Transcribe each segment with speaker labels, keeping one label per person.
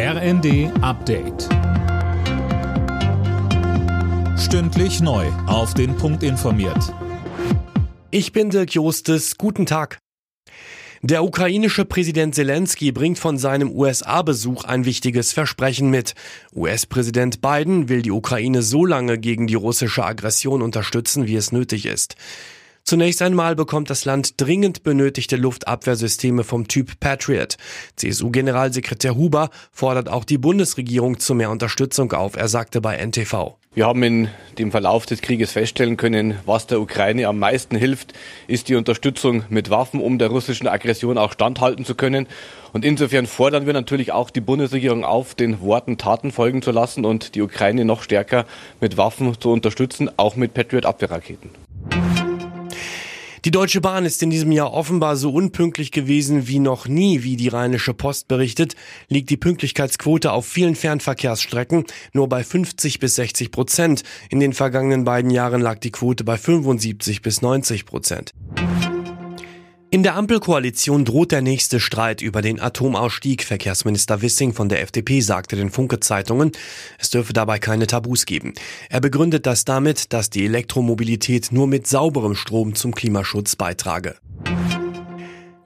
Speaker 1: RND Update. Stündlich neu. Auf den Punkt informiert.
Speaker 2: Ich bin Dirk Jostes. Guten Tag. Der ukrainische Präsident Zelensky bringt von seinem USA-Besuch ein wichtiges Versprechen mit. US-Präsident Biden will die Ukraine so lange gegen die russische Aggression unterstützen, wie es nötig ist. Zunächst einmal bekommt das Land dringend benötigte Luftabwehrsysteme vom Typ Patriot. CSU-Generalsekretär Huber fordert auch die Bundesregierung zu mehr Unterstützung auf. Er sagte bei NTV.
Speaker 3: Wir haben in dem Verlauf des Krieges feststellen können, was der Ukraine am meisten hilft, ist die Unterstützung mit Waffen, um der russischen Aggression auch standhalten zu können. Und insofern fordern wir natürlich auch die Bundesregierung auf, den Worten Taten folgen zu lassen und die Ukraine noch stärker mit Waffen zu unterstützen, auch mit Patriot-Abwehrraketen.
Speaker 2: Die Deutsche Bahn ist in diesem Jahr offenbar so unpünktlich gewesen wie noch nie, wie die Rheinische Post berichtet, liegt die Pünktlichkeitsquote auf vielen Fernverkehrsstrecken nur bei 50 bis 60 Prozent. In den vergangenen beiden Jahren lag die Quote bei 75 bis 90 Prozent. In der Ampelkoalition droht der nächste Streit über den Atomausstieg. Verkehrsminister Wissing von der FDP sagte den Funke-Zeitungen, es dürfe dabei keine Tabus geben. Er begründet das damit, dass die Elektromobilität nur mit sauberem Strom zum Klimaschutz beitrage.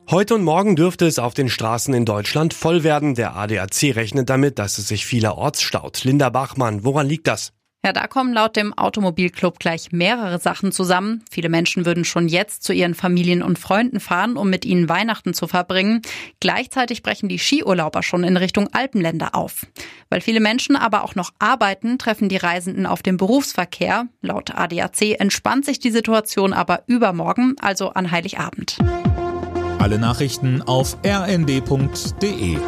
Speaker 2: Heute und morgen dürfte es auf den Straßen in Deutschland voll werden. Der ADAC rechnet damit, dass es sich vielerorts staut. Linda Bachmann, woran liegt das?
Speaker 4: Ja, da kommen laut dem Automobilclub gleich mehrere Sachen zusammen. Viele Menschen würden schon jetzt zu ihren Familien und Freunden fahren, um mit ihnen Weihnachten zu verbringen. Gleichzeitig brechen die Skiurlauber schon in Richtung Alpenländer auf. Weil viele Menschen aber auch noch arbeiten, treffen die Reisenden auf den Berufsverkehr. Laut ADAC entspannt sich die Situation aber übermorgen, also an Heiligabend.
Speaker 1: Alle Nachrichten auf rnd.de